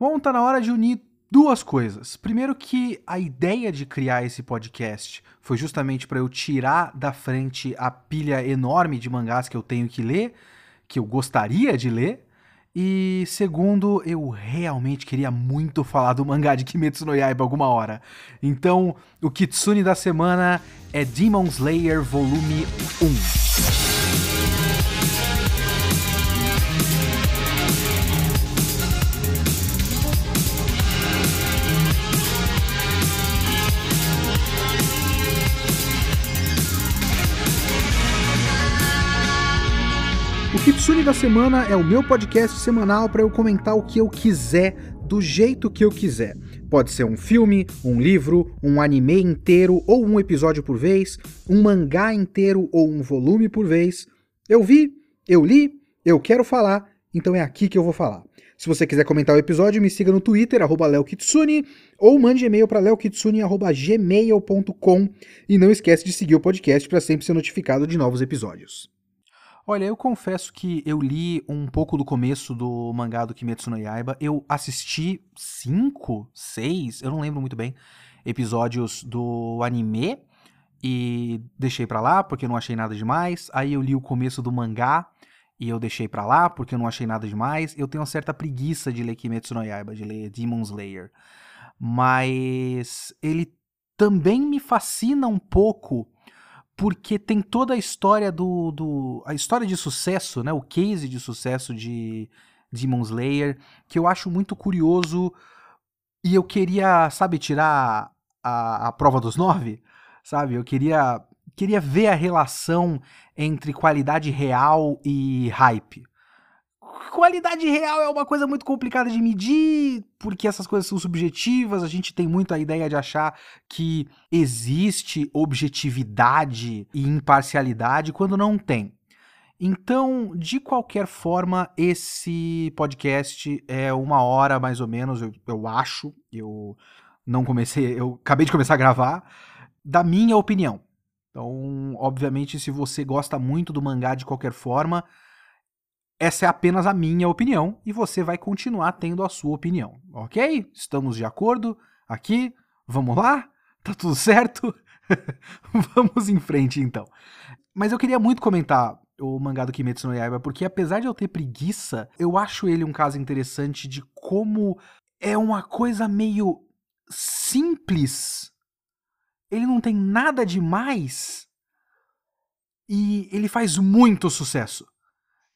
Bom, tá na hora de unir duas coisas. Primeiro que a ideia de criar esse podcast foi justamente para eu tirar da frente a pilha enorme de mangás que eu tenho que ler, que eu gostaria de ler. E segundo, eu realmente queria muito falar do mangá de Kimetsu no Yaiba alguma hora. Então, o Kitsune da semana é Demon Slayer Volume 1. O Kitsune da Semana é o meu podcast semanal para eu comentar o que eu quiser, do jeito que eu quiser. Pode ser um filme, um livro, um anime inteiro ou um episódio por vez, um mangá inteiro ou um volume por vez. Eu vi, eu li, eu quero falar, então é aqui que eu vou falar. Se você quiser comentar o episódio, me siga no Twitter, arroba leokitsune, ou mande e-mail para leokitsune.gmail.com e não esquece de seguir o podcast para sempre ser notificado de novos episódios. Olha, eu confesso que eu li um pouco do começo do mangá do Kimetsu no Yaiba. Eu assisti cinco, seis, eu não lembro muito bem, episódios do anime e deixei pra lá porque não achei nada demais. Aí eu li o começo do mangá e eu deixei pra lá porque eu não achei nada demais. Eu tenho uma certa preguiça de ler Kimetsu no Yaiba, de ler Demon Slayer. Mas ele também me fascina um pouco porque tem toda a história do, do a história de sucesso, né, o case de sucesso de Demon Slayer, que eu acho muito curioso e eu queria, sabe, tirar a, a prova dos nove, sabe? Eu queria queria ver a relação entre qualidade real e hype, qualidade real é uma coisa muito complicada de medir, porque essas coisas são subjetivas, a gente tem muito a ideia de achar que existe objetividade e imparcialidade quando não tem. Então, de qualquer forma, esse podcast é uma hora mais ou menos, eu, eu acho. Eu não comecei, eu acabei de começar a gravar, da minha opinião. Então, obviamente, se você gosta muito do mangá de qualquer forma, essa é apenas a minha opinião e você vai continuar tendo a sua opinião, ok? Estamos de acordo aqui? Vamos lá? Tá tudo certo? Vamos em frente então. Mas eu queria muito comentar o mangá do Kimetsu no Yaiba, porque apesar de eu ter preguiça, eu acho ele um caso interessante de como é uma coisa meio simples. Ele não tem nada demais. E ele faz muito sucesso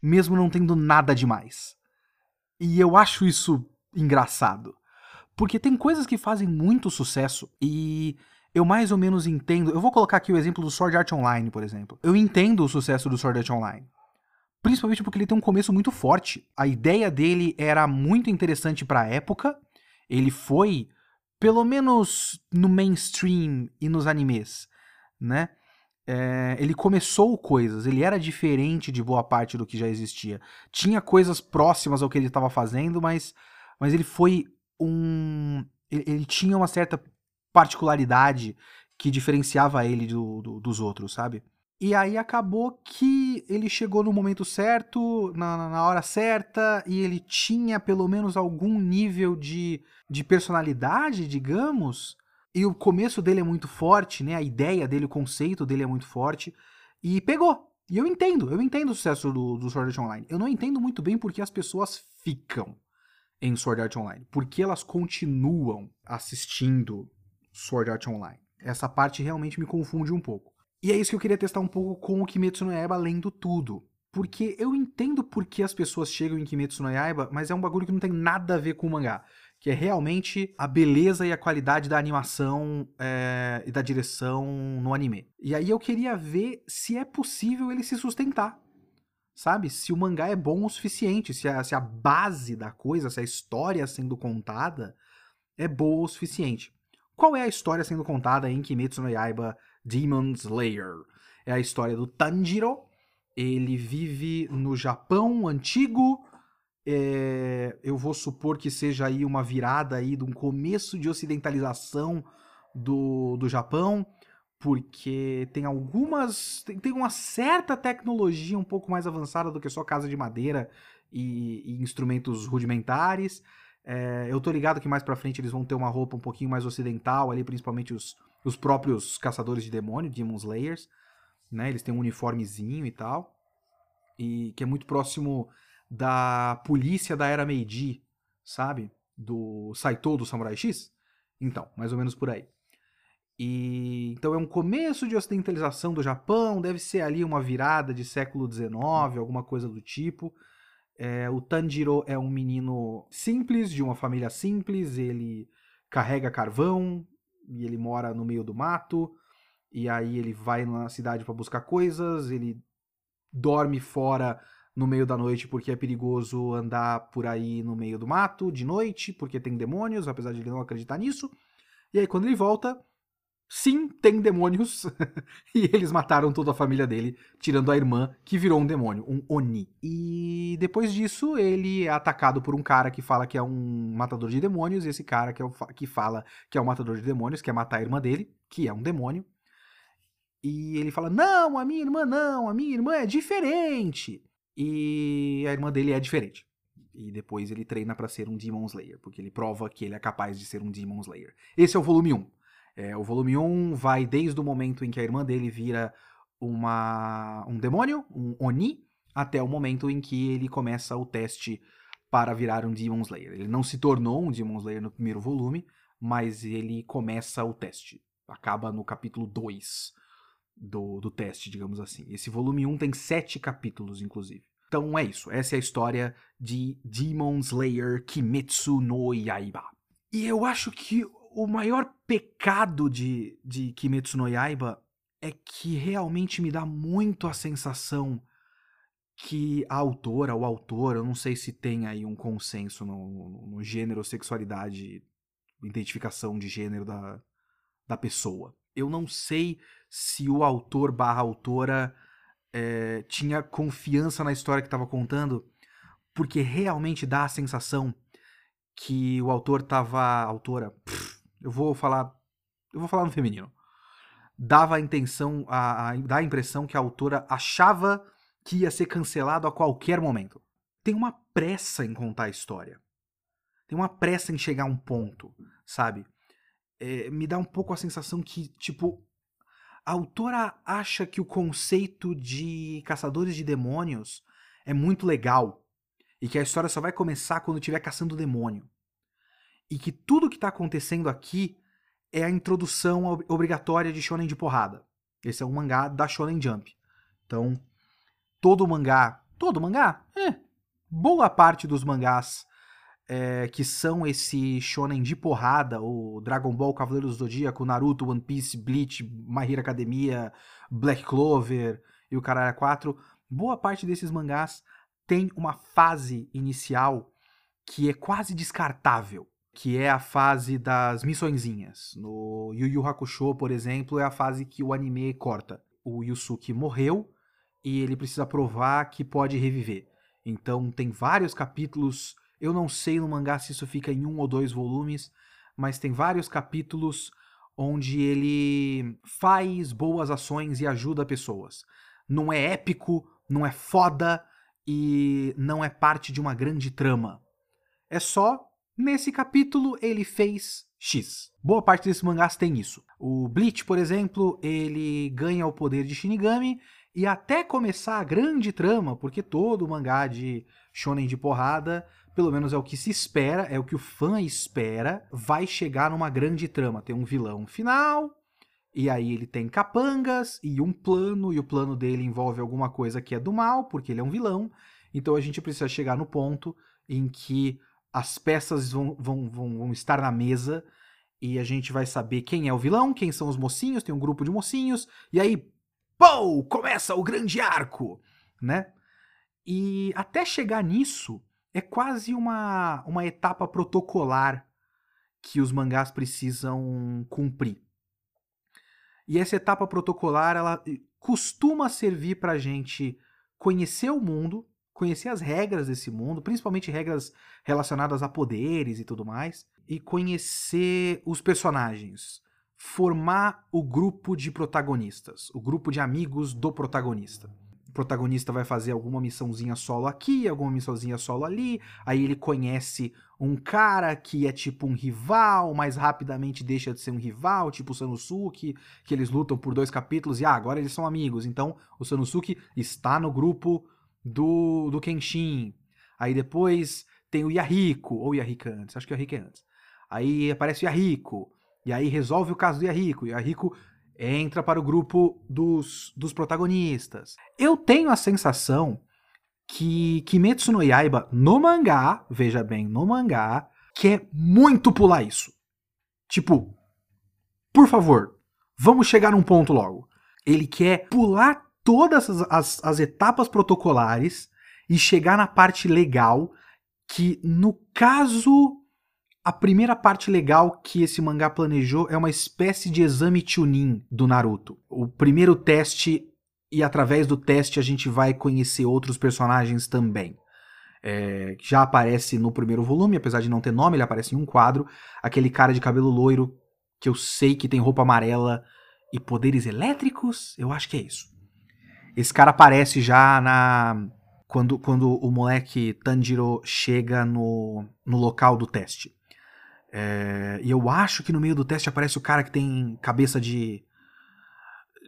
mesmo não tendo nada demais. E eu acho isso engraçado. Porque tem coisas que fazem muito sucesso e eu mais ou menos entendo. Eu vou colocar aqui o exemplo do Sword Art Online, por exemplo. Eu entendo o sucesso do Sword Art Online. Principalmente porque ele tem um começo muito forte. A ideia dele era muito interessante para a época. Ele foi, pelo menos no mainstream e nos animes, né? É, ele começou coisas, ele era diferente de boa parte do que já existia. Tinha coisas próximas ao que ele estava fazendo, mas, mas ele foi um. Ele, ele, tinha uma certa particularidade que diferenciava ele do, do, dos outros, sabe? E aí acabou que ele chegou no momento certo, na, na hora certa, e ele tinha pelo menos algum nível de, de personalidade, digamos, e o começo dele é muito forte, né? A ideia dele, o conceito dele é muito forte. E pegou. E eu entendo, eu entendo o sucesso do, do Sword Art Online. Eu não entendo muito bem porque as pessoas ficam em Sword Art Online. Porque elas continuam assistindo Sword Art Online. Essa parte realmente me confunde um pouco. E é isso que eu queria testar um pouco com o Kimetsu no Yaiba lendo tudo. Porque eu entendo por que as pessoas chegam em Kimetsu no Yaiba, mas é um bagulho que não tem nada a ver com o mangá que é realmente a beleza e a qualidade da animação é, e da direção no anime. E aí eu queria ver se é possível ele se sustentar. Sabe? Se o mangá é bom o suficiente, se a, se a base da coisa, se a história sendo contada é boa o suficiente. Qual é a história sendo contada em Kimetsu no Yaiba Demon Slayer? É a história do Tanjiro. Ele vive no Japão antigo, é, eu vou supor que seja aí uma virada aí de um começo de ocidentalização do, do Japão, porque tem algumas. Tem, tem uma certa tecnologia um pouco mais avançada do que só casa de madeira e, e instrumentos rudimentares. É, eu tô ligado que mais pra frente eles vão ter uma roupa um pouquinho mais ocidental ali, principalmente os, os próprios caçadores de demônio, Demon Slayers, né? Eles têm um uniformezinho e tal. E que é muito próximo da polícia da era Meiji, sabe? Do Saito do Samurai X. Então, mais ou menos por aí. E então é um começo de ocidentalização do Japão, deve ser ali uma virada de século XIX, alguma coisa do tipo. É, o Tanjiro é um menino simples, de uma família simples, ele carrega carvão e ele mora no meio do mato. E aí ele vai na cidade para buscar coisas, ele dorme fora no meio da noite porque é perigoso andar por aí no meio do mato de noite, porque tem demônios, apesar de ele não acreditar nisso. E aí quando ele volta, sim, tem demônios. e eles mataram toda a família dele, tirando a irmã, que virou um demônio, um Oni. E depois disso, ele é atacado por um cara que fala que é um matador de demônios, e esse cara que, é o, que fala que é um matador de demônios, quer matar a irmã dele, que é um demônio. E ele fala: Não, a minha irmã não, a minha irmã é diferente. E a irmã dele é diferente. E depois ele treina para ser um Demon Slayer, porque ele prova que ele é capaz de ser um Demon Slayer. Esse é o volume 1. É, o volume 1 vai desde o momento em que a irmã dele vira uma, um demônio, um Oni, até o momento em que ele começa o teste para virar um Demon Slayer. Ele não se tornou um Demon Slayer no primeiro volume, mas ele começa o teste. Acaba no capítulo 2 do, do teste, digamos assim. Esse volume 1 tem sete capítulos, inclusive. Então é isso. Essa é a história de Demon Slayer Kimetsu no Yaiba. E eu acho que o maior pecado de, de Kimetsu no Yaiba é que realmente me dá muito a sensação que a autora, o autor, eu não sei se tem aí um consenso no, no, gênero, sexualidade, identificação de gênero da, da pessoa. Eu não sei se o autor barra autora é, tinha confiança na história que estava contando, porque realmente dá a sensação que o autor tava. Autora. Pff, eu vou falar. Eu vou falar no feminino. Dava a intenção, a, a, dá a impressão que a autora achava que ia ser cancelado a qualquer momento. Tem uma pressa em contar a história. Tem uma pressa em chegar a um ponto, sabe? É, me dá um pouco a sensação que, tipo, a autora acha que o conceito de caçadores de demônios é muito legal e que a história só vai começar quando estiver caçando o demônio. E que tudo que está acontecendo aqui é a introdução obrigatória de shonen de porrada. Esse é um mangá da Shonen Jump. Então, todo mangá, todo mangá, é, boa parte dos mangás é, que são esse shonen de porrada, o Dragon Ball, Cavaleiros do Zodíaco, Naruto, One Piece, Bleach, My Hero Academia, Black Clover e o Caralho 4, boa parte desses mangás tem uma fase inicial que é quase descartável, que é a fase das missõezinhas. No Yu Yu Hakusho, por exemplo, é a fase que o anime corta. O Yusuke morreu e ele precisa provar que pode reviver. Então tem vários capítulos eu não sei no mangá se isso fica em um ou dois volumes, mas tem vários capítulos onde ele faz boas ações e ajuda pessoas. Não é épico, não é foda e não é parte de uma grande trama. É só nesse capítulo ele fez X. Boa parte desses mangás tem isso. O Bleach, por exemplo, ele ganha o poder de Shinigami e até começar a grande trama, porque todo mangá de shonen de porrada pelo menos é o que se espera, é o que o fã espera, vai chegar numa grande trama. Tem um vilão final, e aí ele tem capangas e um plano, e o plano dele envolve alguma coisa que é do mal, porque ele é um vilão. Então a gente precisa chegar no ponto em que as peças vão, vão, vão, vão estar na mesa e a gente vai saber quem é o vilão, quem são os mocinhos, tem um grupo de mocinhos, e aí, pô, começa o grande arco, né? E até chegar nisso, é quase uma, uma etapa protocolar que os mangás precisam cumprir. E essa etapa protocolar, ela costuma servir para a gente conhecer o mundo, conhecer as regras desse mundo, principalmente regras relacionadas a poderes e tudo mais, e conhecer os personagens, formar o grupo de protagonistas, o grupo de amigos do protagonista. Protagonista vai fazer alguma missãozinha solo aqui, alguma missãozinha solo ali, aí ele conhece um cara que é tipo um rival, mas rapidamente deixa de ser um rival, tipo o Sanosuke, que eles lutam por dois capítulos e ah, agora eles são amigos. Então o Sanosuke está no grupo do, do Kenshin. Aí depois tem o Yahiko, ou Yahika antes, acho que o Yahika é antes. Aí aparece o Yahiko, e aí resolve o caso do Yahiko. O Yahiko entra para o grupo dos, dos protagonistas. Eu tenho a sensação que Kimetsu no Yaiba, no mangá, veja bem, no mangá, quer muito pular isso. Tipo, por favor, vamos chegar num ponto logo. Ele quer pular todas as, as, as etapas protocolares e chegar na parte legal, que no caso a primeira parte legal que esse mangá planejou é uma espécie de exame Chunin do Naruto. O primeiro teste, e através do teste a gente vai conhecer outros personagens também. É, já aparece no primeiro volume, apesar de não ter nome, ele aparece em um quadro. Aquele cara de cabelo loiro, que eu sei que tem roupa amarela e poderes elétricos, eu acho que é isso. Esse cara aparece já na. Quando, quando o moleque Tanjiro chega no, no local do teste. É, e eu acho que no meio do teste aparece o cara que tem cabeça de.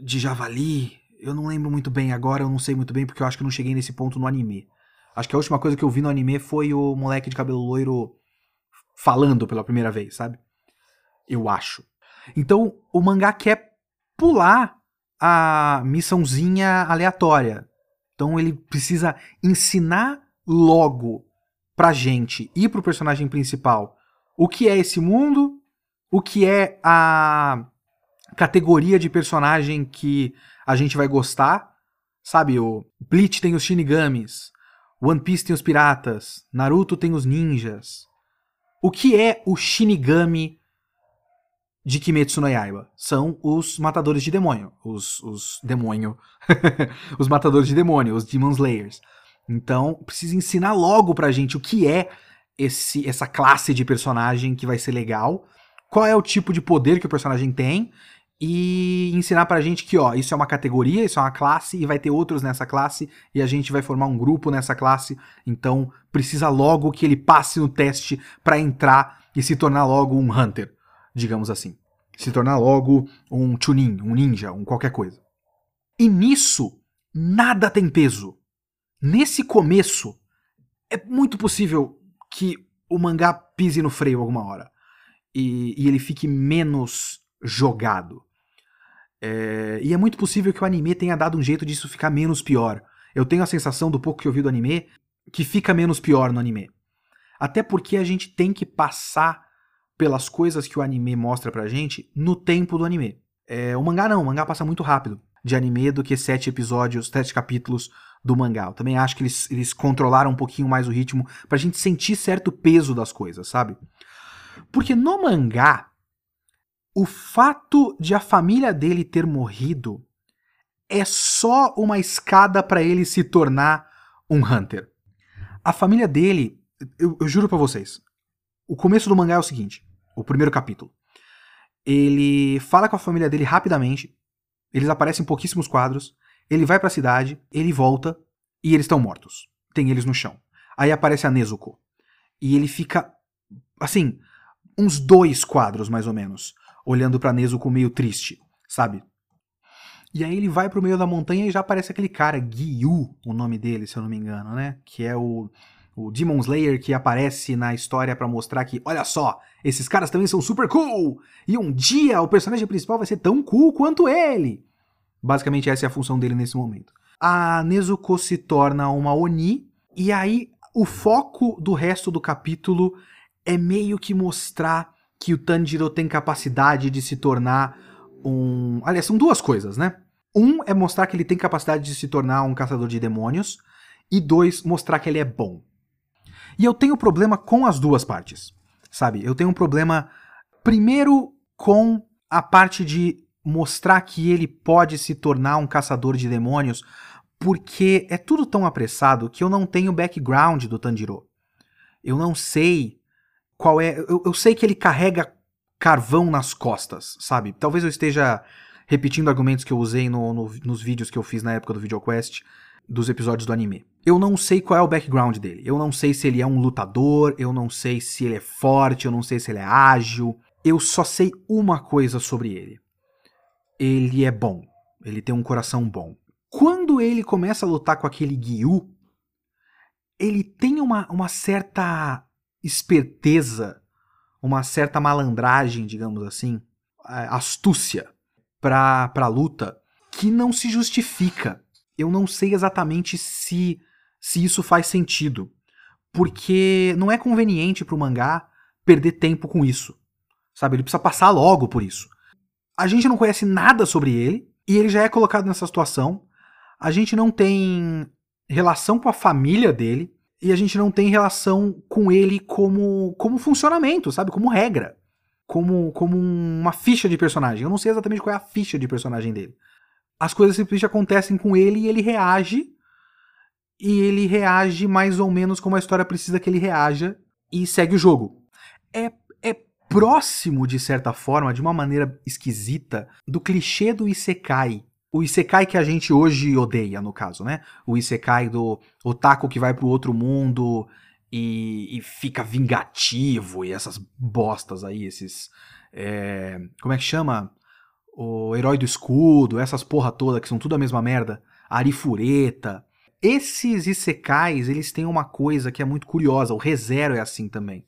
de javali. Eu não lembro muito bem agora, eu não sei muito bem porque eu acho que não cheguei nesse ponto no anime. Acho que a última coisa que eu vi no anime foi o moleque de cabelo loiro falando pela primeira vez, sabe? Eu acho. Então o mangá quer pular a missãozinha aleatória. Então ele precisa ensinar logo pra gente e pro personagem principal o que é esse mundo, o que é a categoria de personagem que a gente vai gostar. Sabe, o Bleach tem os Shinigamis, One Piece tem os piratas, Naruto tem os ninjas. O que é o Shinigami de Kimetsu no Yaiba? São os matadores de demônio, os, os demônio, os matadores de demônio, os Demon Slayers. Então, precisa ensinar logo pra gente o que é esse, essa classe de personagem que vai ser legal, qual é o tipo de poder que o personagem tem e ensinar pra gente que, ó, isso é uma categoria, isso é uma classe e vai ter outros nessa classe e a gente vai formar um grupo nessa classe, então precisa logo que ele passe no teste para entrar e se tornar logo um hunter, digamos assim. Se tornar logo um chunin, um ninja, um qualquer coisa. E nisso, nada tem peso. Nesse começo, é muito possível que o mangá pise no freio alguma hora e, e ele fique menos jogado. É, e é muito possível que o anime tenha dado um jeito disso ficar menos pior. Eu tenho a sensação do pouco que eu vi do anime que fica menos pior no anime. Até porque a gente tem que passar pelas coisas que o anime mostra pra gente no tempo do anime. É, o mangá não, o mangá passa muito rápido de anime do que sete episódios, sete capítulos do mangá. Eu também acho que eles, eles controlaram um pouquinho mais o ritmo pra gente sentir certo peso das coisas, sabe? Porque no mangá, o fato de a família dele ter morrido é só uma escada para ele se tornar um Hunter. A família dele, eu, eu juro para vocês, o começo do mangá é o seguinte: o primeiro capítulo. Ele fala com a família dele rapidamente, eles aparecem em pouquíssimos quadros, ele vai para a cidade, ele volta e eles estão mortos. Tem eles no chão. Aí aparece a Nezuko. E ele fica, assim, uns dois quadros mais ou menos, olhando pra Nezuko meio triste, sabe? E aí ele vai pro meio da montanha e já aparece aquele cara, Gyu, o nome dele, se eu não me engano, né? Que é o, o Demon Slayer que aparece na história para mostrar que, olha só, esses caras também são super cool! E um dia o personagem principal vai ser tão cool quanto ele! Basicamente, essa é a função dele nesse momento. A Nezuko se torna uma Oni, e aí o foco do resto do capítulo é meio que mostrar que o Tanjiro tem capacidade de se tornar um. Aliás, são duas coisas, né? Um é mostrar que ele tem capacidade de se tornar um caçador de demônios, e dois, mostrar que ele é bom. E eu tenho problema com as duas partes, sabe? Eu tenho um problema, primeiro, com a parte de mostrar que ele pode se tornar um caçador de demônios, porque é tudo tão apressado que eu não tenho background do Tanjiro. Eu não sei qual é. Eu, eu sei que ele carrega carvão nas costas, sabe? Talvez eu esteja repetindo argumentos que eu usei no, no, nos vídeos que eu fiz na época do VideoQuest, dos episódios do anime. Eu não sei qual é o background dele. Eu não sei se ele é um lutador, eu não sei se ele é forte, eu não sei se ele é ágil. Eu só sei uma coisa sobre ele. Ele é bom. Ele tem um coração bom. Quando ele começa a lutar com aquele Gyu, ele tem uma, uma certa esperteza, uma certa malandragem, digamos assim, astúcia para a luta que não se justifica. Eu não sei exatamente se se isso faz sentido, porque não é conveniente para o mangá perder tempo com isso. Sabe, ele precisa passar logo por isso. A gente não conhece nada sobre ele e ele já é colocado nessa situação. A gente não tem relação com a família dele e a gente não tem relação com ele como como funcionamento, sabe, como regra como, como uma ficha de personagem. Eu não sei exatamente qual é a ficha de personagem dele. As coisas simplesmente acontecem com ele e ele reage. E ele reage mais ou menos como a história precisa que ele reaja e segue o jogo. É, próximo, de certa forma, de uma maneira esquisita, do clichê do Isekai. O Isekai que a gente hoje odeia, no caso, né? O Isekai do otaku que vai pro outro mundo e, e fica vingativo e essas bostas aí, esses. É, como é que chama? O Herói do Escudo, essas porra toda que são tudo a mesma merda. Arifureta. Esses Isekais, eles têm uma coisa que é muito curiosa. O ReZero é assim também.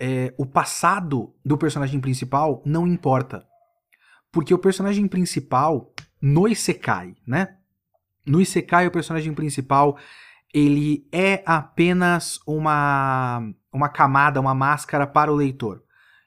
É, o passado do personagem principal não importa. Porque o personagem principal, no Isekai, né? No Isekai, o personagem principal ele é apenas uma, uma camada, uma máscara para o leitor.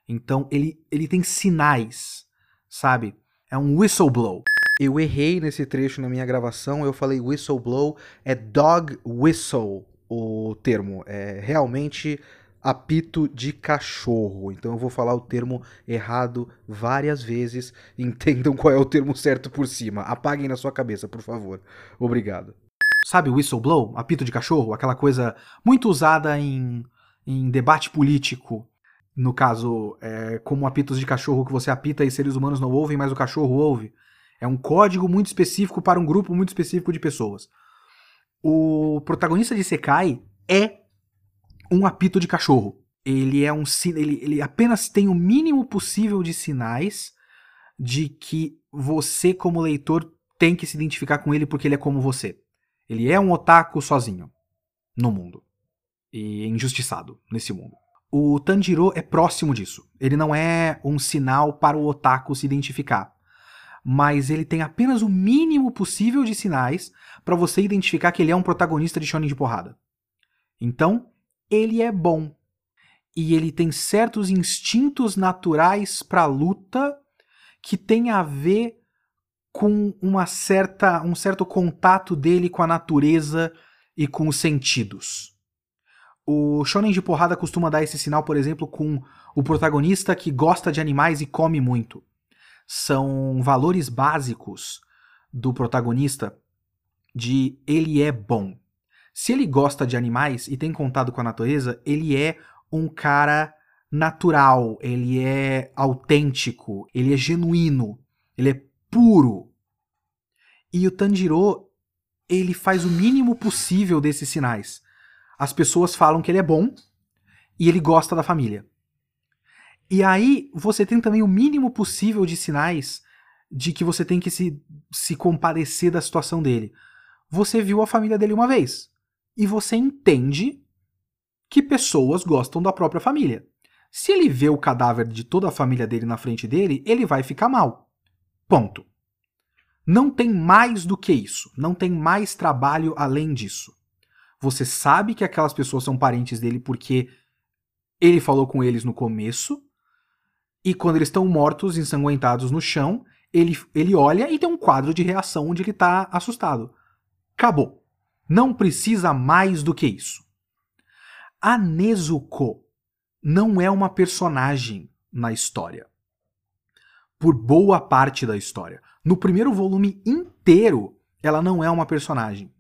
Então ele, ele tem sinais, sabe? É um whistleblow. Eu errei nesse trecho na minha gravação, eu falei whistleblow, é dog whistle o termo. É realmente apito de cachorro. Então eu vou falar o termo errado várias vezes. Entendam qual é o termo certo por cima. Apaguem na sua cabeça, por favor. Obrigado. Sabe whistleblow? Apito de cachorro? Aquela coisa muito usada em, em debate político. No caso, é, como apitos de cachorro que você apita e seres humanos não ouvem, mas o cachorro ouve. É um código muito específico para um grupo muito específico de pessoas. O protagonista de Sekai é um apito de cachorro. Ele é um ele, ele apenas tem o mínimo possível de sinais de que você, como leitor, tem que se identificar com ele porque ele é como você. Ele é um otaku sozinho no mundo. E injustiçado nesse mundo. O Tanjiro é próximo disso. Ele não é um sinal para o otaku se identificar. Mas ele tem apenas o mínimo possível de sinais para você identificar que ele é um protagonista de shonen de porrada. Então, ele é bom. E ele tem certos instintos naturais para luta que tem a ver com uma certa, um certo contato dele com a natureza e com os sentidos. O shonen de porrada costuma dar esse sinal, por exemplo, com o protagonista que gosta de animais e come muito. São valores básicos do protagonista de ele é bom. Se ele gosta de animais e tem contato com a natureza, ele é um cara natural, ele é autêntico, ele é genuíno, ele é puro. E o Tanjiro, ele faz o mínimo possível desses sinais. As pessoas falam que ele é bom e ele gosta da família. E aí você tem também o mínimo possível de sinais de que você tem que se, se compadecer da situação dele. Você viu a família dele uma vez e você entende que pessoas gostam da própria família. Se ele vê o cadáver de toda a família dele na frente dele, ele vai ficar mal. Ponto. Não tem mais do que isso. Não tem mais trabalho além disso. Você sabe que aquelas pessoas são parentes dele porque ele falou com eles no começo. E quando eles estão mortos, ensanguentados no chão, ele, ele olha e tem um quadro de reação onde ele está assustado. Acabou. Não precisa mais do que isso. A Nezuko não é uma personagem na história. Por boa parte da história. No primeiro volume inteiro, ela não é uma personagem.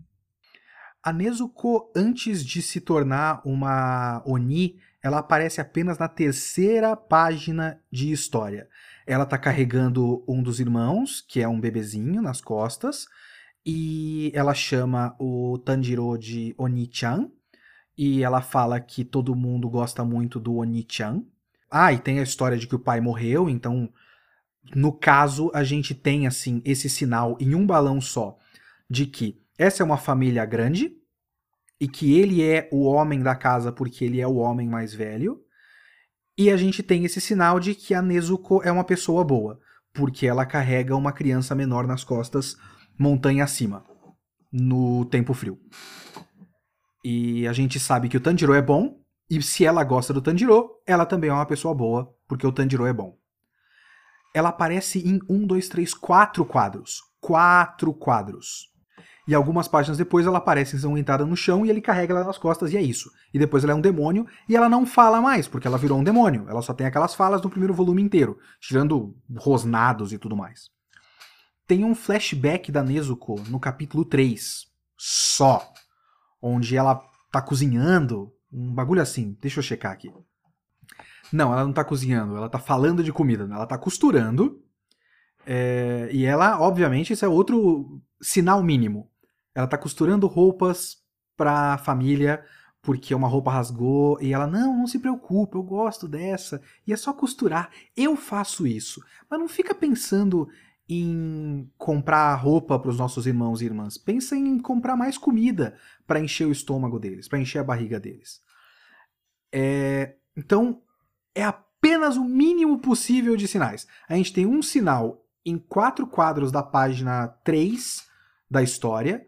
A Nezuko, antes de se tornar uma Oni, ela aparece apenas na terceira página de história. Ela está carregando um dos irmãos, que é um bebezinho, nas costas, e ela chama o Tanjiro de Oni-chan, e ela fala que todo mundo gosta muito do Oni-chan. Ah, e tem a história de que o pai morreu, então no caso a gente tem assim esse sinal em um balão só de que essa é uma família grande e que ele é o homem da casa porque ele é o homem mais velho. E a gente tem esse sinal de que a Nezuko é uma pessoa boa, porque ela carrega uma criança menor nas costas, montanha acima, no tempo frio. E a gente sabe que o Tanjiro é bom, e se ela gosta do Tanjiro, ela também é uma pessoa boa, porque o Tanjiro é bom. Ela aparece em um, dois, três, quatro quadros. Quatro quadros. E algumas páginas depois ela aparece ensanguentada no chão e ele carrega ela nas costas e é isso. E depois ela é um demônio e ela não fala mais, porque ela virou um demônio. Ela só tem aquelas falas no primeiro volume inteiro, tirando rosnados e tudo mais. Tem um flashback da Nezuko no capítulo 3. Só. Onde ela tá cozinhando. Um bagulho assim. Deixa eu checar aqui. Não, ela não tá cozinhando, ela tá falando de comida. Ela tá costurando. É, e ela, obviamente, isso é outro sinal mínimo. Ela tá costurando roupas pra família porque uma roupa rasgou e ela, não, não se preocupe, eu gosto dessa. E é só costurar. Eu faço isso. Mas não fica pensando em comprar roupa para os nossos irmãos e irmãs. Pensa em comprar mais comida para encher o estômago deles, para encher a barriga deles. É, então, é apenas o mínimo possível de sinais. A gente tem um sinal em quatro quadros da página 3 da história,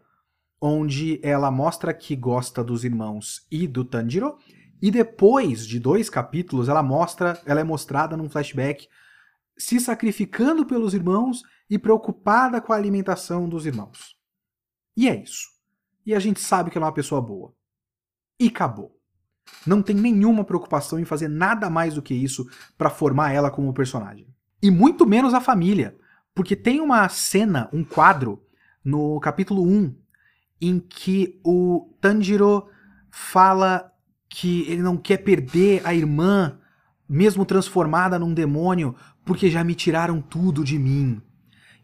onde ela mostra que gosta dos irmãos e do Tanjiro, e depois de dois capítulos ela mostra, ela é mostrada num flashback se sacrificando pelos irmãos e preocupada com a alimentação dos irmãos. E é isso. E a gente sabe que ela é uma pessoa boa. E acabou. Não tem nenhuma preocupação em fazer nada mais do que isso para formar ela como personagem. E muito menos a família, porque tem uma cena, um quadro no capítulo 1 em que o Tanjiro fala que ele não quer perder a irmã, mesmo transformada num demônio, porque já me tiraram tudo de mim.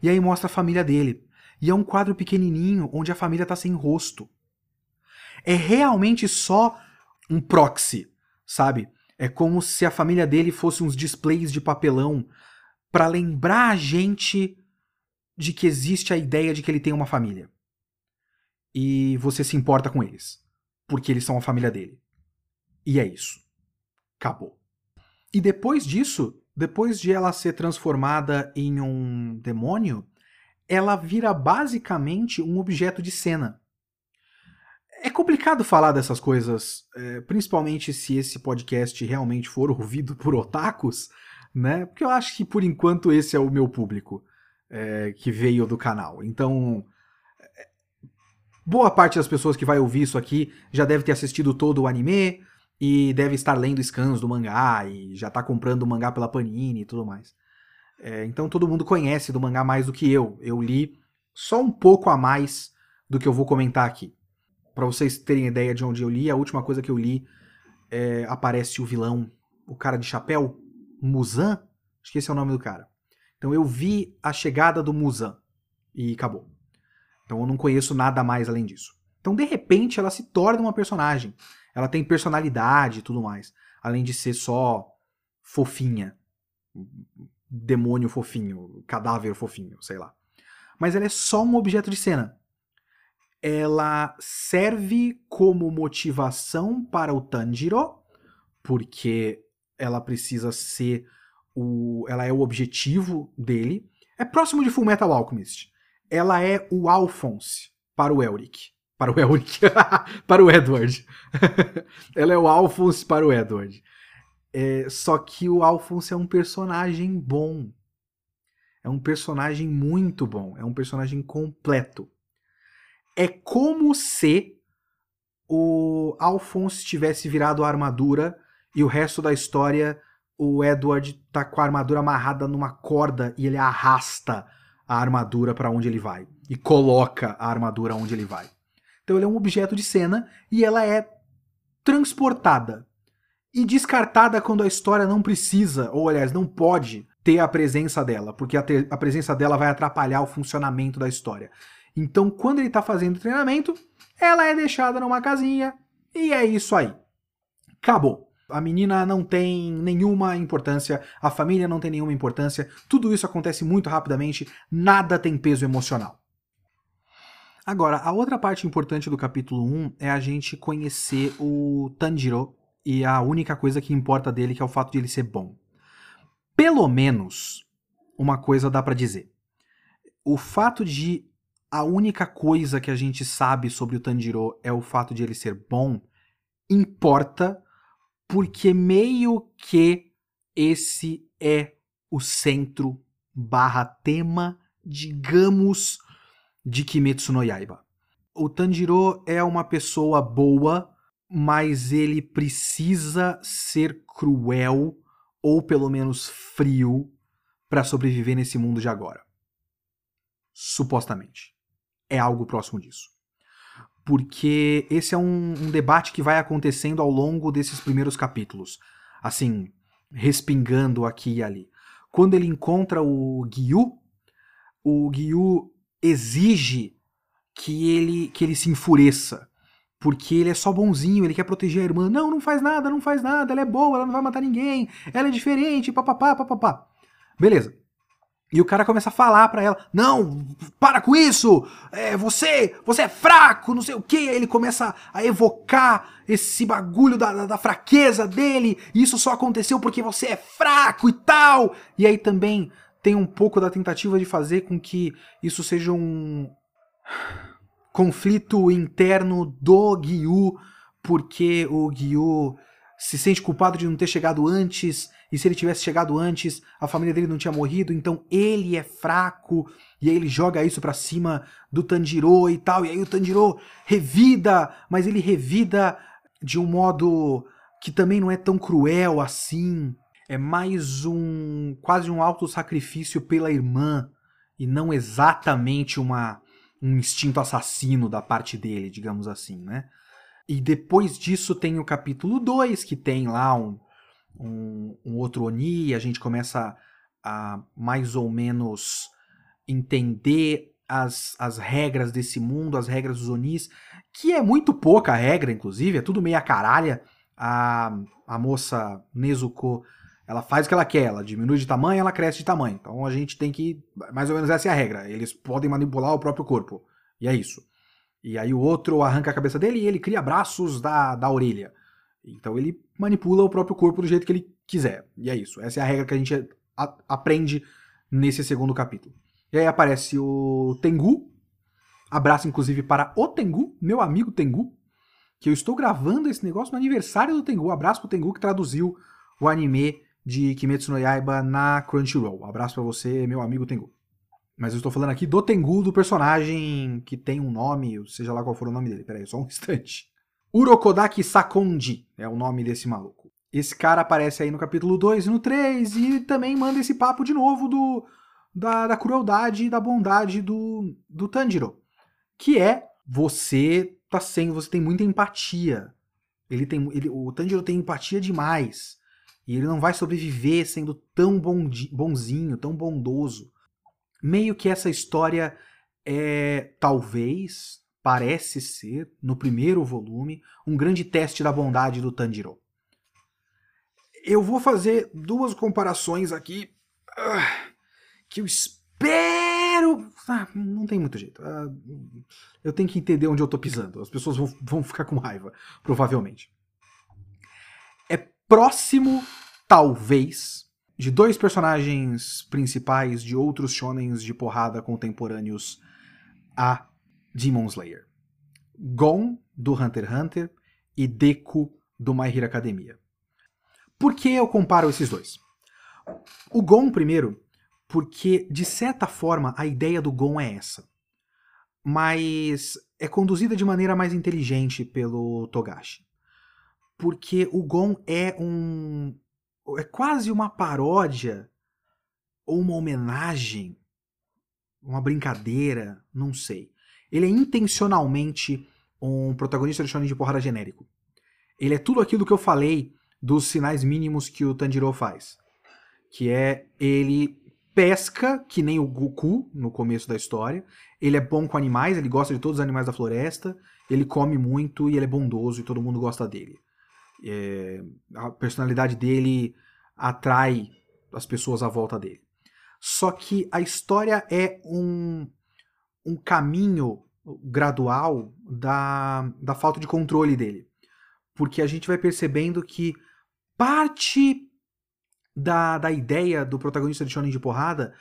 E aí mostra a família dele. E é um quadro pequenininho onde a família tá sem rosto. É realmente só um proxy, sabe? É como se a família dele fosse uns displays de papelão para lembrar a gente de que existe a ideia de que ele tem uma família. E você se importa com eles, porque eles são a família dele. E é isso. Acabou. E depois disso, depois de ela ser transformada em um demônio, ela vira basicamente um objeto de cena. É complicado falar dessas coisas, é, principalmente se esse podcast realmente for ouvido por otakus, né? Porque eu acho que por enquanto esse é o meu público é, que veio do canal. Então, é, boa parte das pessoas que vai ouvir isso aqui já deve ter assistido todo o anime, e deve estar lendo scans do mangá e já está comprando o mangá pela Panini e tudo mais. É, então todo mundo conhece do mangá mais do que eu. Eu li só um pouco a mais do que eu vou comentar aqui. Para vocês terem ideia de onde eu li, a última coisa que eu li é, aparece o vilão, o cara de chapéu, Muzan, acho que esse é o nome do cara. Então eu vi a chegada do Muzan e acabou. Então eu não conheço nada mais além disso. Então de repente ela se torna uma personagem. Ela tem personalidade e tudo mais. Além de ser só fofinha. Demônio fofinho, cadáver fofinho, sei lá. Mas ela é só um objeto de cena. Ela serve como motivação para o Tanjiro, porque ela precisa ser o. Ela é o objetivo dele. É próximo de Full Metal Alchemist. Ela é o Alphonse para o Elric. Para o Elric. para o Edward. Ela é o Alphonse para o Edward. É, só que o Alphonse é um personagem bom. É um personagem muito bom. É um personagem completo. É como se o Alphonse tivesse virado a armadura e o resto da história o Edward tá com a armadura amarrada numa corda e ele arrasta a armadura para onde ele vai e coloca a armadura onde ele vai. Então ele é um objeto de cena e ela é transportada e descartada quando a história não precisa, ou aliás, não pode ter a presença dela, porque a, a presença dela vai atrapalhar o funcionamento da história. Então, quando ele tá fazendo treinamento, ela é deixada numa casinha e é isso aí. Acabou. A menina não tem nenhuma importância, a família não tem nenhuma importância, tudo isso acontece muito rapidamente, nada tem peso emocional. Agora, a outra parte importante do capítulo 1 é a gente conhecer o Tanjiro e a única coisa que importa dele, que é o fato de ele ser bom. Pelo menos, uma coisa dá para dizer. O fato de a única coisa que a gente sabe sobre o Tanjiro é o fato de ele ser bom, importa porque meio que esse é o centro barra tema, digamos, de Kimetsu no Yaiba. O Tanjiro é uma pessoa boa, mas ele precisa ser cruel ou pelo menos frio para sobreviver nesse mundo de agora. Supostamente. É algo próximo disso porque esse é um, um, debate que vai acontecendo ao longo desses primeiros capítulos, assim, respingando aqui e ali. Quando ele encontra o Gyu, o Gyu exige que ele, que ele se enfureça, porque ele é só bonzinho, ele quer proteger a irmã. Não, não faz nada, não faz nada, ela é boa, ela não vai matar ninguém, ela é diferente, papapá, papapá. Beleza. E o cara começa a falar para ela: Não, para com isso! É, você, você é fraco, não sei o que. Ele começa a evocar esse bagulho da, da, da, fraqueza dele. Isso só aconteceu porque você é fraco e tal. E aí também tem um pouco da tentativa de fazer com que isso seja um conflito interno do Gyu, porque o Gyu se sente culpado de não ter chegado antes e se ele tivesse chegado antes, a família dele não tinha morrido, então ele é fraco, e aí ele joga isso pra cima do Tanjiro e tal, e aí o Tanjiro revida, mas ele revida de um modo que também não é tão cruel assim. É mais um quase um auto sacrifício pela irmã e não exatamente uma um instinto assassino da parte dele, digamos assim, né? E depois disso tem o capítulo 2, que tem lá um, um, um outro Oni, a gente começa a, mais ou menos entender as, as regras desse mundo, as regras dos Onis, que é muito pouca regra, inclusive, é tudo meio a caralha. A, a moça Nezuko, ela faz o que ela quer, ela diminui de tamanho, ela cresce de tamanho. Então a gente tem que, mais ou menos essa é a regra, eles podem manipular o próprio corpo, e é isso. E aí o outro arranca a cabeça dele e ele cria braços da, da orelha. Então ele manipula o próprio corpo do jeito que ele quiser. E é isso. Essa é a regra que a gente a aprende nesse segundo capítulo. E aí aparece o Tengu. Abraço, inclusive, para o Tengu, meu amigo Tengu. Que eu estou gravando esse negócio no aniversário do Tengu. Abraço pro Tengu que traduziu o anime de Kimetsu no Yaiba na Crunchyroll. Abraço para você, meu amigo Tengu. Mas eu estou falando aqui do Tengu, do personagem que tem um nome, seja lá qual for o nome dele. Peraí, só um instante. Urokodaki Sakonji é o nome desse maluco. Esse cara aparece aí no capítulo 2 e no 3 e também manda esse papo de novo do da, da crueldade e da bondade do, do Tanjiro. Que é você tá sendo, você tem muita empatia. Ele tem, ele, o Tanjiro tem empatia demais. E ele não vai sobreviver sendo tão bonzinho, tão bondoso. Meio que essa história é, talvez, parece ser, no primeiro volume, um grande teste da bondade do Tanjiro. Eu vou fazer duas comparações aqui uh, que eu espero. Ah, não tem muito jeito. Uh, eu tenho que entender onde eu tô pisando. As pessoas vão, vão ficar com raiva, provavelmente. Próximo, talvez, de dois personagens principais de outros shonens de porrada contemporâneos a Demon Slayer. Gon, do Hunter x Hunter, e Deku, do My Hero Academia. Por que eu comparo esses dois? O Gon, primeiro, porque, de certa forma, a ideia do Gon é essa. Mas é conduzida de maneira mais inteligente pelo Togashi. Porque o Gon é um. é quase uma paródia ou uma homenagem, uma brincadeira, não sei ele é intencionalmente um protagonista de shonen de porrada genérico. Ele é tudo aquilo que eu falei dos sinais mínimos que o Tanjiro faz. Que é ele pesca, que nem o Goku no começo da história, Ele é bom com animais, ele gosta de todos os animais da floresta, ele come muito e ele é bondoso e todo mundo gosta dele. É, a personalidade dele atrai as pessoas à volta dele. Só que a história é um, um caminho gradual da, da falta de controle dele. Porque a gente vai percebendo que parte da, da ideia do protagonista de Shonen de Porrada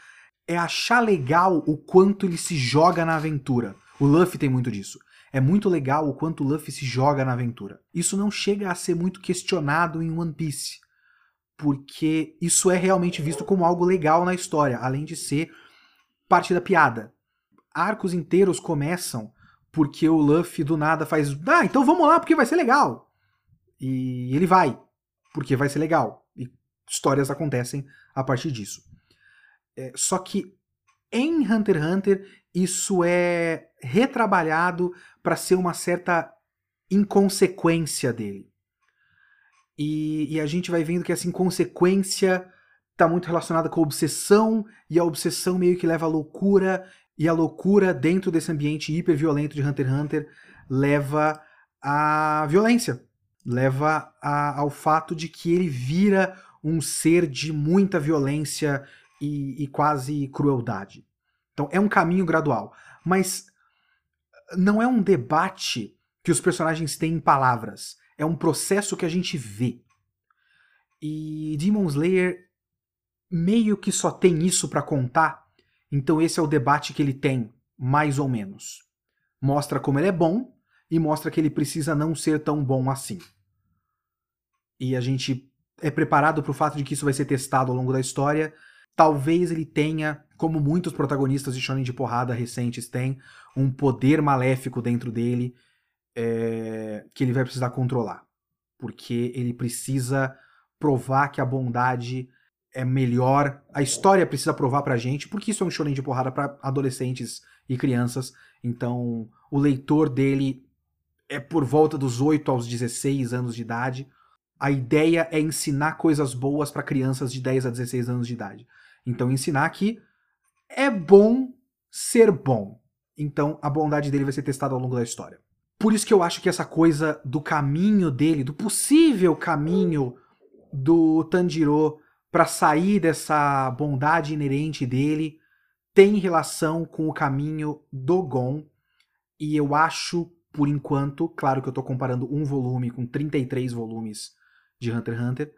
é achar legal o quanto ele se joga na aventura. O Luffy tem muito disso. É muito legal o quanto Luffy se joga na aventura. Isso não chega a ser muito questionado em One Piece, porque isso é realmente visto como algo legal na história, além de ser parte da piada. Arcos inteiros começam porque o Luffy do nada faz, ah, então vamos lá porque vai ser legal. E ele vai, porque vai ser legal. E histórias acontecem a partir disso. É, só que em Hunter x Hunter isso é retrabalhado para ser uma certa inconsequência dele. E, e, a gente vai vendo que essa inconsequência está muito relacionada com a obsessão, e a obsessão meio que leva à loucura, e a loucura dentro desse ambiente hiperviolento de Hunter x Hunter leva à violência, leva a, ao fato de que ele vira um ser de muita violência e, e quase crueldade. Então é um caminho gradual. Mas não é um debate que os personagens têm em palavras. É um processo que a gente vê. E Demon Slayer meio que só tem isso para contar. Então esse é o debate que ele tem, mais ou menos. Mostra como ele é bom e mostra que ele precisa não ser tão bom assim. E a gente é preparado para o fato de que isso vai ser testado ao longo da história. Talvez ele tenha como muitos protagonistas de shonen de porrada recentes têm, um poder maléfico dentro dele é, que ele vai precisar controlar. Porque ele precisa provar que a bondade é melhor. A história precisa provar pra gente, porque isso é um shonen de porrada para adolescentes e crianças. Então, o leitor dele é por volta dos 8 aos 16 anos de idade. A ideia é ensinar coisas boas para crianças de 10 a 16 anos de idade. Então, ensinar que é bom ser bom. Então a bondade dele vai ser testada ao longo da história. Por isso que eu acho que essa coisa do caminho dele, do possível caminho do Tanjiro para sair dessa bondade inerente dele, tem relação com o caminho do Gon. E eu acho, por enquanto, claro que eu estou comparando um volume com 33 volumes de Hunter x Hunter,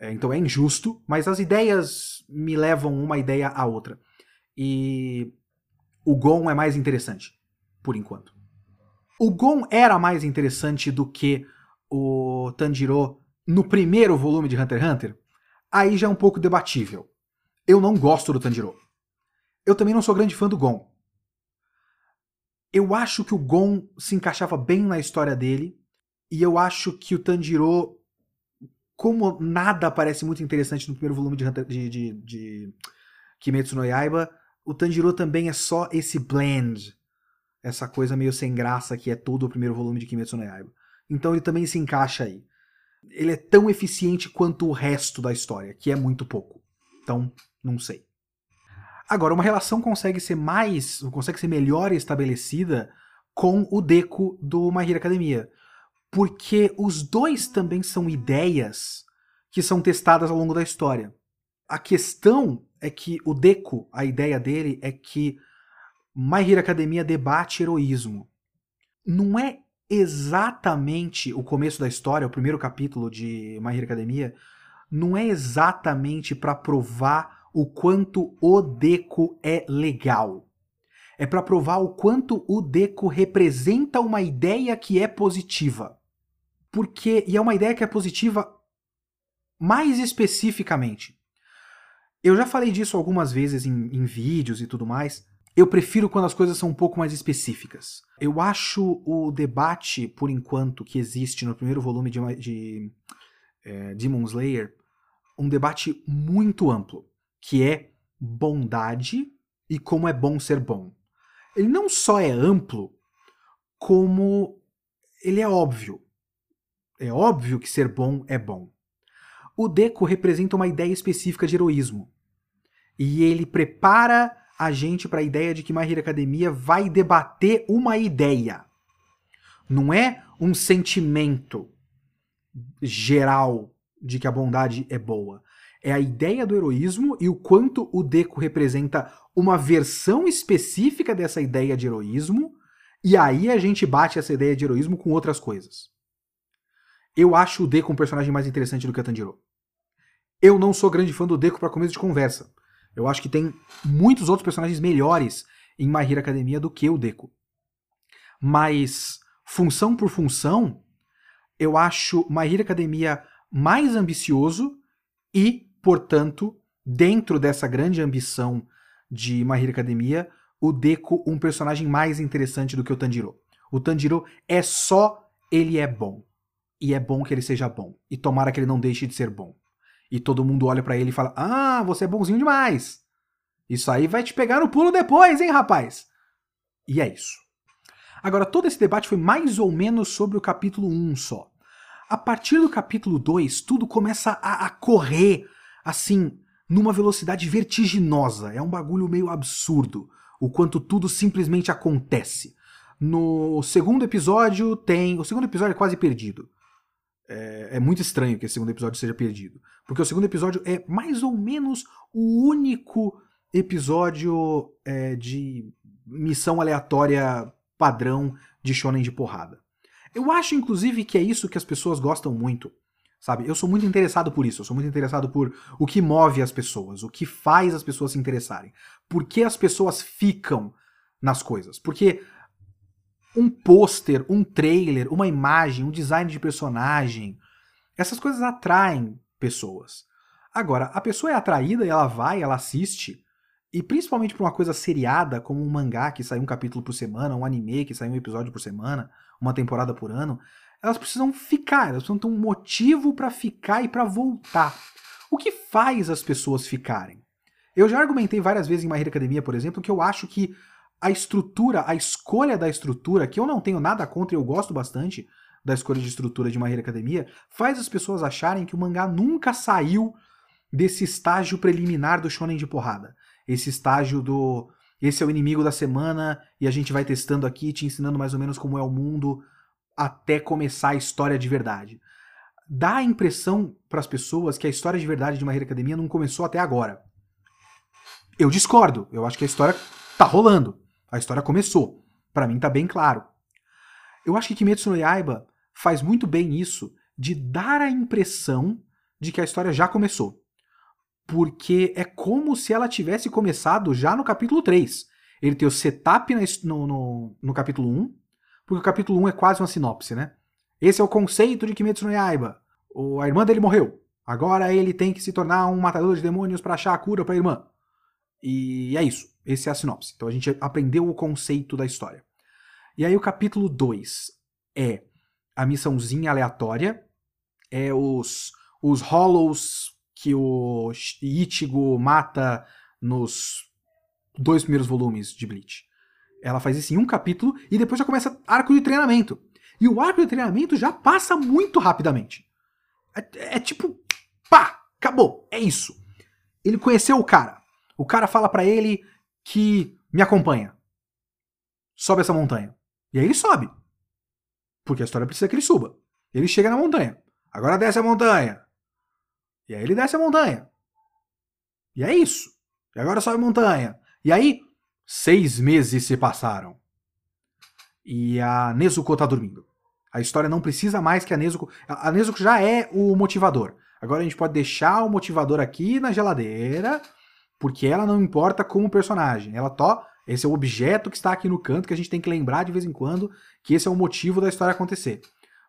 é, então é injusto, mas as ideias me levam uma ideia a outra. E o Gon é mais interessante, por enquanto. O Gon era mais interessante do que o Tanjiro no primeiro volume de Hunter x Hunter? Aí já é um pouco debatível. Eu não gosto do Tanjiro. Eu também não sou grande fã do Gon. Eu acho que o Gon se encaixava bem na história dele, e eu acho que o Tanjiro, como nada parece muito interessante no primeiro volume de, de, de, de Kimetsu no Yaiba, o Tanjiro também é só esse blend, essa coisa meio sem graça que é todo o primeiro volume de Kimetsu no Yaiba. Então ele também se encaixa aí. Ele é tão eficiente quanto o resto da história, que é muito pouco. Então, não sei. Agora, uma relação consegue ser mais, consegue ser melhor estabelecida com o Deco do My Hero Academia. Porque os dois também são ideias que são testadas ao longo da história. A questão é que o Deco, a ideia dele é que My Hero Academia debate heroísmo. Não é exatamente o começo da história, o primeiro capítulo de My Hero Academia, não é exatamente para provar o quanto o Deco é legal. É para provar o quanto o Deco representa uma ideia que é positiva. Porque, e é uma ideia que é positiva mais especificamente. Eu já falei disso algumas vezes em, em vídeos e tudo mais. Eu prefiro quando as coisas são um pouco mais específicas. Eu acho o debate, por enquanto, que existe no primeiro volume de, de é, Demon Slayer um debate muito amplo, que é bondade e como é bom ser bom. Ele não só é amplo, como ele é óbvio. É óbvio que ser bom é bom. O Deco representa uma ideia específica de heroísmo. E ele prepara a gente para a ideia de que My Academia vai debater uma ideia. Não é um sentimento geral de que a bondade é boa. É a ideia do heroísmo e o quanto o Deco representa uma versão específica dessa ideia de heroísmo, e aí a gente bate essa ideia de heroísmo com outras coisas. Eu acho o Deco um personagem mais interessante do que a Tanjiro. Eu não sou grande fã do Deco para começo de conversa. Eu acho que tem muitos outros personagens melhores em My Hero Academia do que o Deco. Mas, função por função, eu acho My Hero Academia mais ambicioso e, portanto, dentro dessa grande ambição de My Hero Academia, o Deco um personagem mais interessante do que o Tanjiro. O Tanjiro é só ele é bom. E é bom que ele seja bom. E tomara que ele não deixe de ser bom. E todo mundo olha para ele e fala: Ah, você é bonzinho demais. Isso aí vai te pegar no pulo depois, hein, rapaz? E é isso. Agora, todo esse debate foi mais ou menos sobre o capítulo 1 só. A partir do capítulo 2, tudo começa a, a correr, assim, numa velocidade vertiginosa. É um bagulho meio absurdo o quanto tudo simplesmente acontece. No segundo episódio tem. O segundo episódio é quase perdido. É, é, muito estranho que esse segundo episódio seja perdido. Porque o segundo episódio é mais ou menos o único episódio é, de missão aleatória padrão de shonen de porrada. Eu acho, inclusive, que é isso que as pessoas gostam muito. Sabe? Eu sou muito interessado por isso. Eu sou muito interessado por o que move as pessoas, o que faz as pessoas se interessarem. Por que as pessoas ficam nas coisas? Porque um pôster, um trailer, uma imagem, um design de personagem, essas coisas atraem pessoas. Agora, a pessoa é atraída e ela vai, ela assiste, e principalmente por uma coisa seriada, como um mangá que sai um capítulo por semana, um anime que sai um episódio por semana, uma temporada por ano, elas precisam ficar, elas precisam ter um motivo para ficar e para voltar. O que faz as pessoas ficarem? Eu já argumentei várias vezes em My Hero Academia, por exemplo, que eu acho que a estrutura, a escolha da estrutura, que eu não tenho nada contra eu gosto bastante da escolha de estrutura de Hero Academia, faz as pessoas acharem que o mangá nunca saiu desse estágio preliminar do shonen de porrada. Esse estágio do esse é o inimigo da semana e a gente vai testando aqui, te ensinando mais ou menos como é o mundo até começar a história de verdade. Dá a impressão para as pessoas que a história de verdade de Hero Academia não começou até agora. Eu discordo. Eu acho que a história tá rolando. A história começou. Para mim tá bem claro. Eu acho que Kimetsu no Yaiba faz muito bem isso de dar a impressão de que a história já começou. Porque é como se ela tivesse começado já no capítulo 3. Ele tem o setup no, no, no capítulo 1, porque o capítulo 1 é quase uma sinopse, né? Esse é o conceito de Kimetsu no Yaiba. O, a irmã dele morreu. Agora ele tem que se tornar um matador de demônios para achar a cura para a irmã. E é isso. Esse é a sinopse. Então a gente aprendeu o conceito da história. E aí o capítulo 2 é a missãozinha aleatória, é os, os Hollows que o Ichigo mata nos dois primeiros volumes de Bleach. Ela faz isso em um capítulo e depois já começa arco de treinamento. E o arco de treinamento já passa muito rapidamente. É, é tipo, pá, acabou, é isso. Ele conheceu o cara. O cara fala para ele que me acompanha. Sobe essa montanha. E aí ele sobe. Porque a história precisa que ele suba. Ele chega na montanha. Agora desce a montanha. E aí ele desce a montanha. E é isso. E agora sobe a montanha. E aí, seis meses se passaram. E a Nezuko tá dormindo. A história não precisa mais que a Nezuko. A Nezuko já é o motivador. Agora a gente pode deixar o motivador aqui na geladeira porque ela não importa como personagem. Ela tó, esse é o objeto que está aqui no canto que a gente tem que lembrar de vez em quando que esse é o motivo da história acontecer.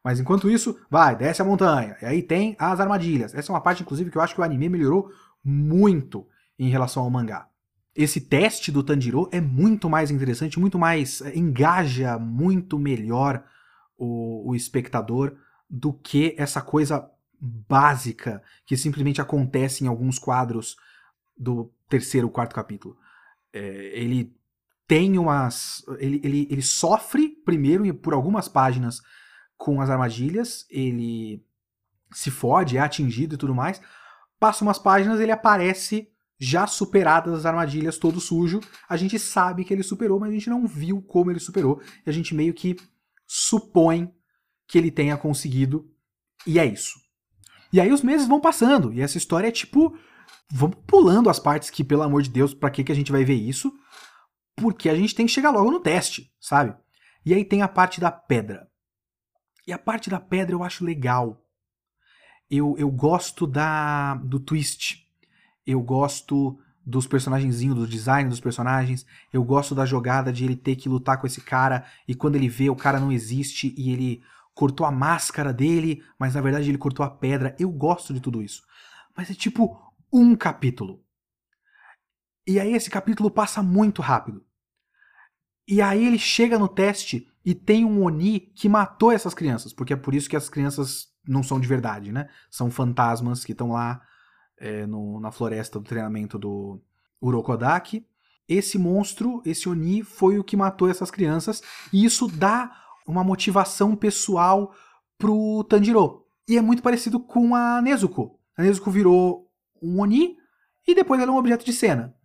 Mas enquanto isso, vai, desce a montanha. E aí tem as armadilhas. Essa é uma parte, inclusive, que eu acho que o anime melhorou muito em relação ao mangá. Esse teste do Tanjiro é muito mais interessante, muito mais. Eh, engaja muito melhor o, o espectador do que essa coisa básica que simplesmente acontece em alguns quadros do terceiro, quarto capítulo. É, ele tem umas. Ele, ele, ele sofre primeiro por algumas páginas com as armadilhas, ele se fode, é atingido e tudo mais. Passa umas páginas, ele aparece já superadas as armadilhas, todo sujo. A gente sabe que ele superou, mas a gente não viu como ele superou. E a gente meio que supõe que ele tenha conseguido. E é isso. E aí os meses vão passando. E essa história é tipo. Vamos pulando as partes que, pelo amor de Deus, pra que, que a gente vai ver isso? Porque a gente tem que chegar logo no teste, sabe? E aí tem a parte da pedra. E a parte da pedra eu acho legal. Eu, eu gosto da do twist. Eu gosto dos personagenzinhos, do design dos personagens. Eu gosto da jogada de ele ter que lutar com esse cara e quando ele vê o cara não existe e ele cortou a máscara dele, mas na verdade ele cortou a pedra. Eu gosto de tudo isso. Mas é tipo um capítulo. E aí esse capítulo passa muito rápido. E aí ele chega no teste e tem um Oni que matou essas crianças, porque é por isso que as crianças não são de verdade, né? São fantasmas que estão lá é, no, na floresta do treinamento do Urokodaki. Esse monstro, esse Oni, foi o que matou essas crianças, e isso dá uma motivação pessoal pro Tanjiro. E é muito parecido com a Nezuko. A Nezuko virou um Oni e depois ela é um objeto de cena.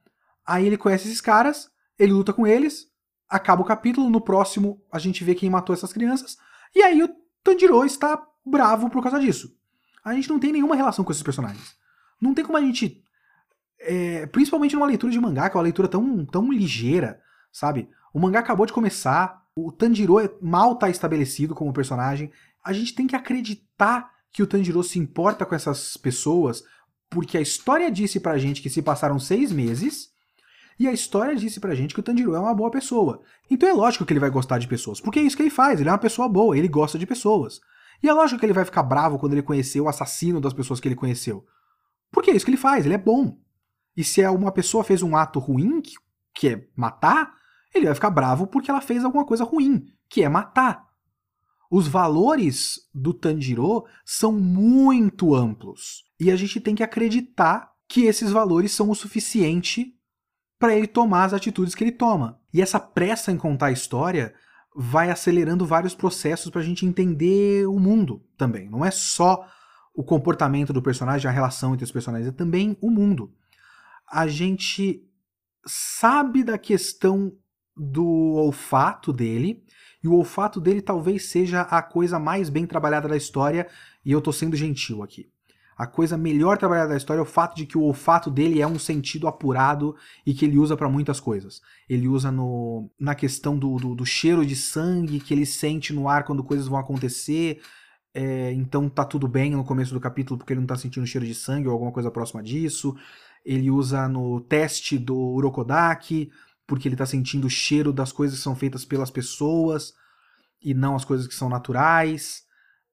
Aí ele conhece esses caras, ele luta com eles, acaba o capítulo, no próximo a gente vê quem matou essas crianças, e aí o Tanjiro está bravo por causa disso. A gente não tem nenhuma relação com esses personagens. Não tem como a gente. É, principalmente numa leitura de mangá, que é uma leitura tão, tão ligeira, sabe? O mangá acabou de começar, o Tanjiro é, mal está estabelecido como personagem. A gente tem que acreditar que o Tanjiro se importa com essas pessoas, porque a história disse pra gente que se passaram seis meses e a história disse pra gente que o Tanjiro é uma boa pessoa. Então é lógico que ele vai gostar de pessoas, porque é isso que ele faz, ele é uma pessoa boa, ele gosta de pessoas. E é lógico que ele vai ficar bravo quando ele conhecer o assassino das pessoas que ele conheceu. Porque é isso que ele faz, ele é bom. E se é uma pessoa fez um ato ruim, que, que é matar, ele vai ficar bravo porque ela fez alguma coisa ruim, que é matar. Os valores do Tanjiro são muito amplos. E a gente tem que acreditar que esses valores são o suficiente para ele tomar as atitudes que ele toma. E essa pressa em contar a história vai acelerando vários processos para a gente entender o mundo também. Não é só o comportamento do personagem, a relação entre os personagens, é também o mundo. A gente sabe da questão do olfato dele, e o olfato dele talvez seja a coisa mais bem trabalhada da história, e eu tô sendo gentil aqui a coisa melhor trabalhada da história é o fato de que o olfato dele é um sentido apurado e que ele usa para muitas coisas. Ele usa no, na questão do, do, do, cheiro de sangue que ele sente no ar quando coisas vão acontecer. É, então tá tudo bem no começo do capítulo porque ele não tá sentindo cheiro de sangue ou alguma coisa próxima disso. Ele usa no teste do Urokodaki porque ele tá sentindo o cheiro das coisas que são feitas pelas pessoas e não as coisas que são naturais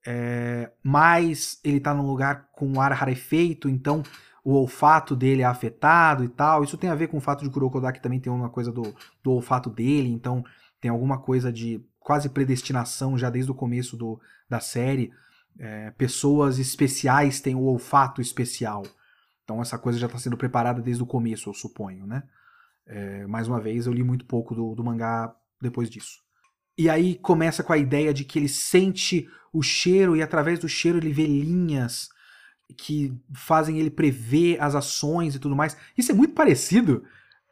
é, mas ele está num lugar com ar rarefeito, então o olfato dele é afetado e tal. Isso tem a ver com o fato de Kurokodaki também ter uma coisa do, do olfato dele, então tem alguma coisa de quase predestinação já desde o começo do, da série. É, pessoas especiais têm o olfato especial. Então essa coisa já está sendo preparada desde o começo, eu suponho, né? É, mais uma vez, eu li muito pouco do, do mangá depois disso. E aí começa com a ideia de que ele sente o cheiro e através do cheiro ele vê linhas que fazem ele prever as ações e tudo mais. Isso é muito parecido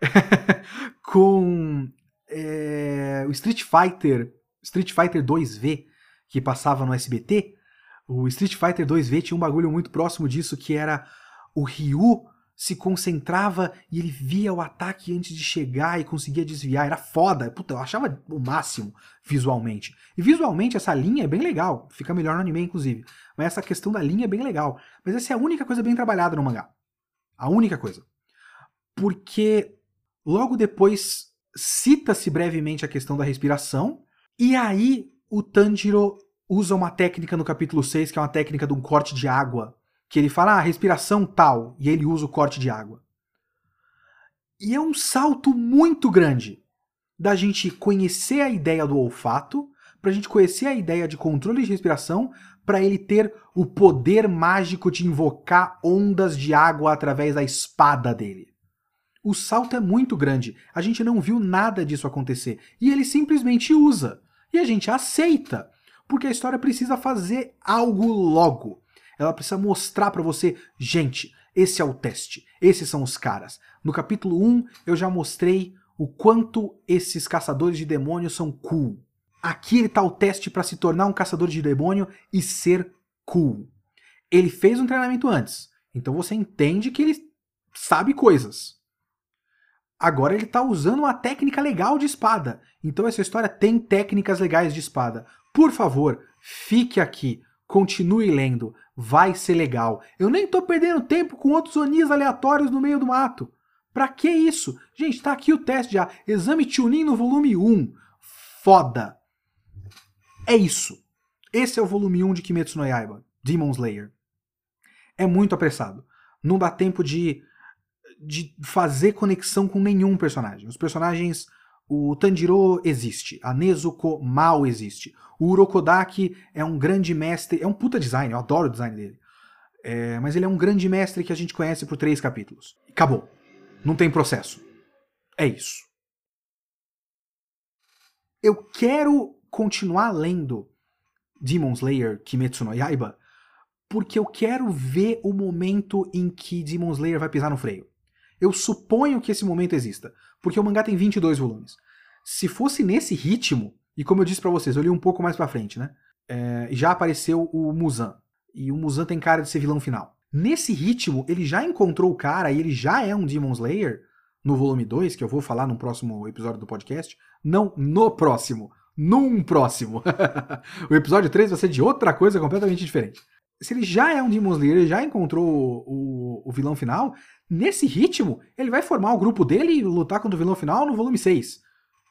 com é, o Street Fighter, Street Fighter 2V, que passava no SBT. O Street Fighter 2V tinha um bagulho muito próximo disso, que era o Ryu se concentrava e ele via o ataque antes de chegar e conseguia desviar. Era foda. Puta, eu achava o máximo visualmente. E visualmente essa linha é bem legal. Fica melhor no anime, inclusive. Mas essa questão da linha é bem legal. Mas essa é a única coisa bem trabalhada no mangá. A única coisa. Porque logo depois cita-se brevemente a questão da respiração. E aí o Tanjiro usa uma técnica no capítulo 6, que é uma técnica de um corte de água que ele fala, ah, respiração tal, e ele usa o corte de água. E é um salto muito grande da gente conhecer a ideia do olfato, para a gente conhecer a ideia de controle de respiração, para ele ter o poder mágico de invocar ondas de água através da espada dele. O salto é muito grande, a gente não viu nada disso acontecer, e ele simplesmente usa. E a gente aceita, porque a história precisa fazer algo logo. Ela precisa mostrar para você, gente, Esse é o teste. Esses são os caras. No capítulo 1, eu já mostrei o quanto esses caçadores de demônios são cool. Aqui está o teste para se tornar um caçador de demônio e ser cool. Ele fez um treinamento antes, então você entende que ele sabe coisas. Agora ele está usando uma técnica legal de espada. Então essa história tem técnicas legais de espada. Por favor, fique aqui, continue lendo, vai ser legal. Eu nem estou perdendo tempo com outros Onis aleatórios no meio do mato. Pra que isso? Gente, tá aqui o teste já. Exame Tuning no volume 1. Foda. É isso. Esse é o volume 1 de Kimetsu no Yaiba, Demon Slayer. É muito apressado. Não dá tempo de, de fazer conexão com nenhum personagem. Os personagens. O Tanjiro existe, a Nezuko mal existe. O Urokodaki é um grande mestre, é um puta design, eu adoro o design dele. É, mas ele é um grande mestre que a gente conhece por três capítulos. Acabou. Não tem processo. É isso. Eu quero continuar lendo Demon Slayer Kimetsu no Yaiba porque eu quero ver o momento em que Demon Slayer vai pisar no freio. Eu suponho que esse momento exista, porque o mangá tem 22 volumes. Se fosse nesse ritmo, e como eu disse para vocês, eu li um pouco mais para frente, né? É, já apareceu o Muzan. E o Muzan tem cara de ser vilão final. Nesse ritmo, ele já encontrou o cara e ele já é um Demon Slayer no volume 2, que eu vou falar no próximo episódio do podcast. Não no próximo, num próximo. o episódio 3 vai ser de outra coisa completamente diferente. Se ele já é um Demon Slayer, ele já encontrou o, o, vilão final, nesse ritmo, ele vai formar o grupo dele e lutar contra o vilão final no volume 6.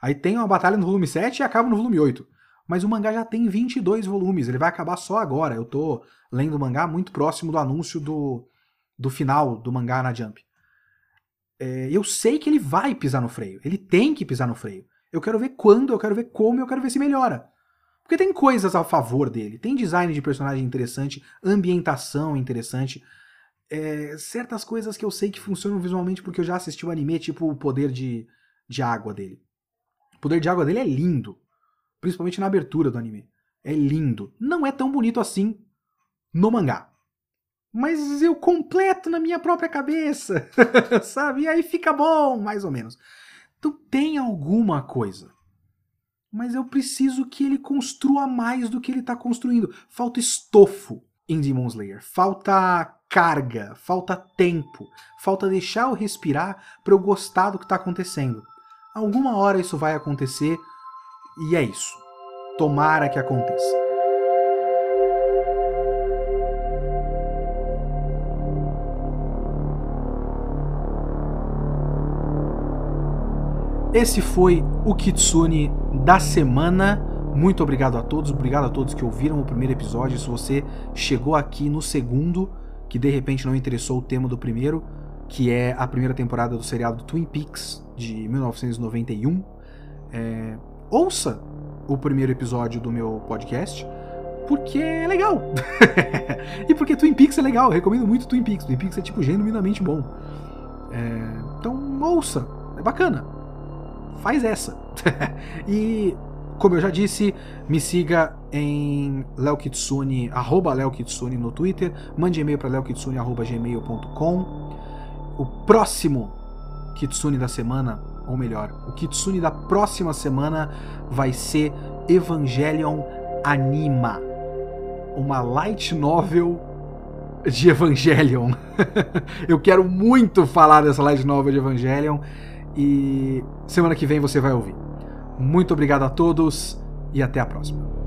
Aí tem uma batalha no volume 7 e acaba no volume 8. Mas o mangá já tem 22 volumes, ele vai acabar só agora. Eu tô lendo o mangá muito próximo do anúncio do, do final do mangá na Jump. É, eu sei que ele vai pisar no freio, ele tem que pisar no freio. Eu quero ver quando, eu quero ver como, eu quero ver se melhora. Porque tem coisas a favor dele, tem design de personagem interessante, ambientação interessante, é, certas coisas que eu sei que funcionam visualmente porque eu já assisti o anime, tipo o poder de, de água dele. O poder de água dele é lindo. Principalmente na abertura do anime. É lindo. Não é tão bonito assim no mangá. Mas eu completo na minha própria cabeça, sabe? E aí fica bom, mais ou menos. Então tem alguma coisa. Mas eu preciso que ele construa mais do que ele está construindo. Falta estofo em Demon Slayer. Falta carga, falta tempo, falta deixar eu respirar para eu gostar do que está acontecendo. Alguma hora isso vai acontecer e é isso. Tomara que aconteça. Esse foi o Kitsune da semana. Muito obrigado a todos, obrigado a todos que ouviram o primeiro episódio. Se você chegou aqui no segundo, que de repente não interessou o tema do primeiro, que é a primeira temporada do seriado Twin Peaks de 1991, é, ouça o primeiro episódio do meu podcast, porque é legal. e porque Twin Peaks é legal, eu recomendo muito Twin Peaks. Twin Peaks é tipo genuinamente bom. É, então ouça, é bacana. Faz essa. e como eu já disse, me siga em leokitsune, arroba leokitsune no Twitter, mande e-mail para leokitsune.gmail.com. O próximo Kitsune da semana ou melhor, o Kitsune da próxima semana vai ser Evangelion Anima, uma light novel de Evangelion. Eu quero muito falar dessa light novel de Evangelion e semana que vem você vai ouvir. Muito obrigado a todos e até a próxima.